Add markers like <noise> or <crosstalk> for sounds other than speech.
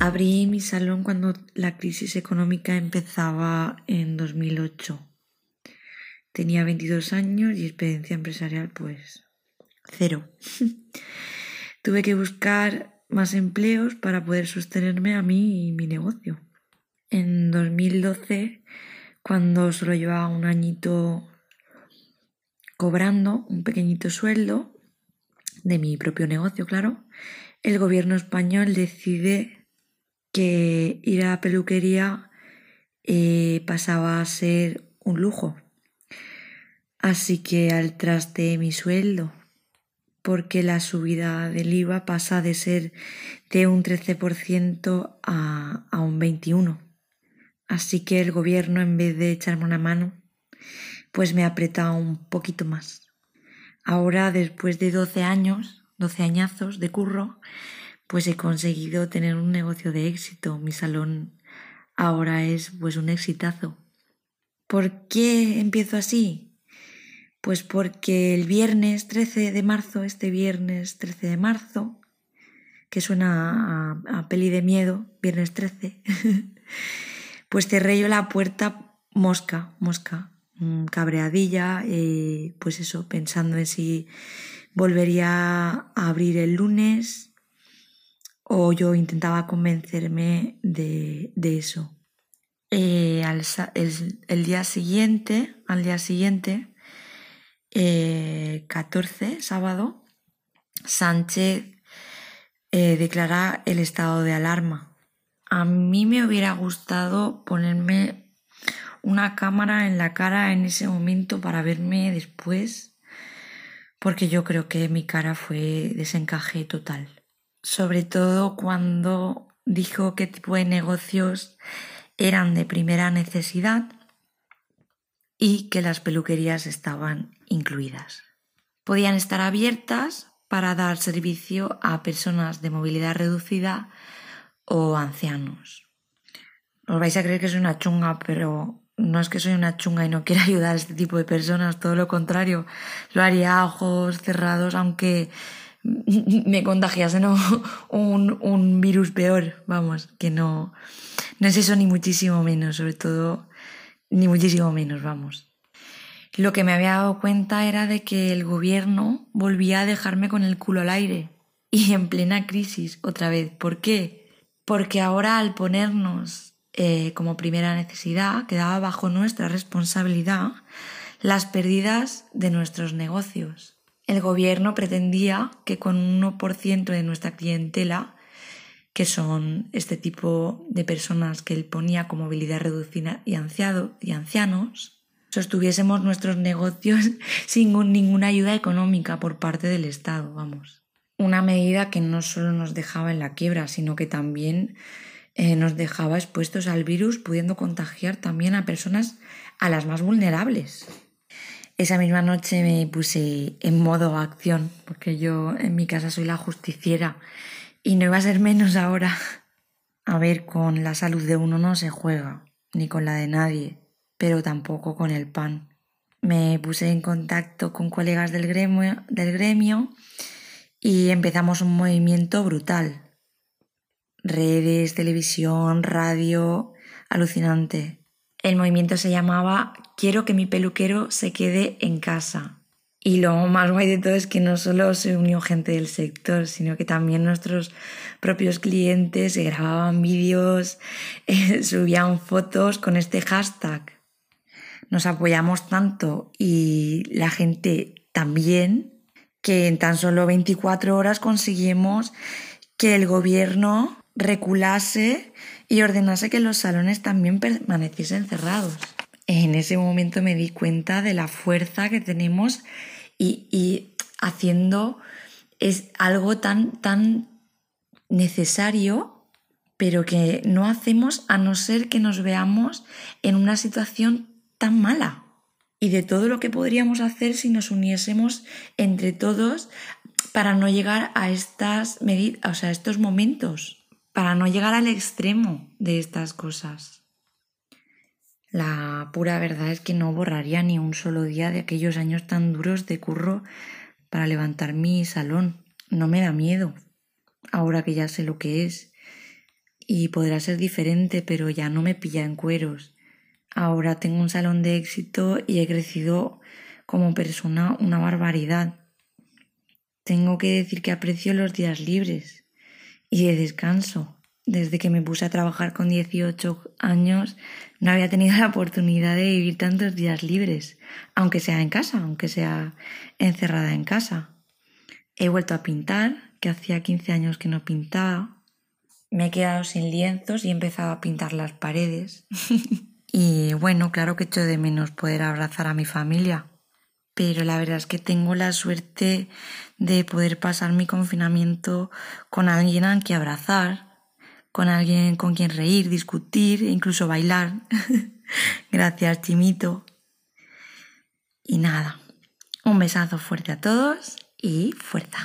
Abrí mi salón cuando la crisis económica empezaba en 2008. Tenía 22 años y experiencia empresarial pues cero. <laughs> Tuve que buscar más empleos para poder sostenerme a mí y mi negocio. En 2012, cuando solo llevaba un añito cobrando un pequeñito sueldo de mi propio negocio, claro, el gobierno español decide que ir a la peluquería eh, pasaba a ser un lujo. Así que al traste mi sueldo, porque la subida del IVA pasa de ser de un 13% a, a un 21%. Así que el gobierno, en vez de echarme una mano, pues me aprieta un poquito más. Ahora, después de 12 años, 12 añazos de curro, pues he conseguido tener un negocio de éxito. Mi salón ahora es pues un exitazo. ¿Por qué empiezo así? Pues porque el viernes 13 de marzo, este viernes 13 de marzo, que suena a, peli de miedo, viernes 13, <laughs> pues cerré yo la puerta mosca, mosca, mm, cabreadilla, eh, pues eso, pensando en si volvería a abrir el lunes, o yo intentaba convencerme de, eso. Eh, el, día siguiente, al día siguiente, 14, eh, sábado, Sánchez eh, declara el estado de alarma. A mí me hubiera gustado ponerme una cámara en la cara en ese momento para verme después, porque yo creo que mi cara fue desencaje total sobre todo cuando dijo qué tipo de negocios eran de primera necesidad y que las peluquerías estaban incluidas. Podían estar abiertas para dar servicio a personas de movilidad reducida o ancianos. Os vais a creer que soy una chunga, pero no es que soy una chunga y no quiera <laughs> ayudar a este tipo de personas, todo lo contrario, lo haría a ojos cerrados, aunque <laughs> me contagiase ¿no? <laughs> un, un virus peor, vamos, que no, no es eso ni muchísimo menos, sobre todo, ni muchísimo menos, vamos. Lo que me había dado cuenta era de que el gobierno volvía a dejarme con el culo al aire y en plena crisis otra vez. ¿Por qué? Porque ahora al ponernos eh, como primera necesidad quedaba bajo nuestra responsabilidad las pérdidas de nuestros negocios el gobierno pretendía que con un 1% de nuestra clientela, que son este tipo de personas que él ponía con movilidad reducida y, ancianos, sostuviésemos nuestros negocios <laughs> sin ninguna ayuda económica por parte del Estado, vamos. Una medida que no solo nos dejaba en la quiebra, sino que también eh, nos dejaba expuestos al virus, pudiendo contagiar también a personas a las más vulnerables. Esa misma noche me puse en modo acción, porque yo en mi casa soy la justiciera y no iba a ser menos ahora. A ver, con la salud de uno no se juega, ni con la de nadie, pero tampoco con el pan. Me puse en contacto con colegas del gremio, del gremio y empezamos un movimiento brutal. Redes, televisión, radio, alucinante. El movimiento se llamaba Quiero que mi peluquero se quede en casa. Y lo más guay de todo es que no solo se unió gente del sector, sino que también nuestros propios clientes grababan vídeos, <laughs> eh, subían fotos con este hashtag. Nos apoyamos tanto y la gente también que en tan solo 24 horas conseguimos que el gobierno reculase y ordenase que los salones también permaneciesen cerrados. En ese momento me di cuenta de la fuerza que tenemos y, haciendo es algo tan, tan necesario, pero que no hacemos a no ser que nos veamos en una situación tan mala. Y de todo lo que podríamos hacer si nos uniésemos entre todos para no llegar a estas o sea, a estos momentos para no llegar al extremo de estas cosas. La pura verdad es que no borraría ni un solo día de aquellos años tan duros de curro para levantar mi salón. No me da miedo, ahora que ya sé lo que es. y podrá ser diferente, pero ya no me pilla en cueros. Ahora tengo un salón de éxito y he crecido como persona una barbaridad. Tengo que decir que aprecio los días libres y de descanso. Desde que me puse a trabajar con 18 años no había tenido la oportunidad de vivir tantos días libres, aunque sea en casa, aunque sea encerrada en casa. He vuelto a pintar, que hacía 15 años que no pintaba. Me he quedado sin lienzos y he empezado a pintar las paredes. <laughs> y bueno, claro que echo de menos poder abrazar a mi familia pero la verdad es que tengo la suerte de poder pasar mi confinamiento con alguien a quien abrazar, con alguien con quien reír, discutir e incluso bailar. <laughs> Gracias, Chimito. Y nada, un besazo fuerte a todos y fuerza.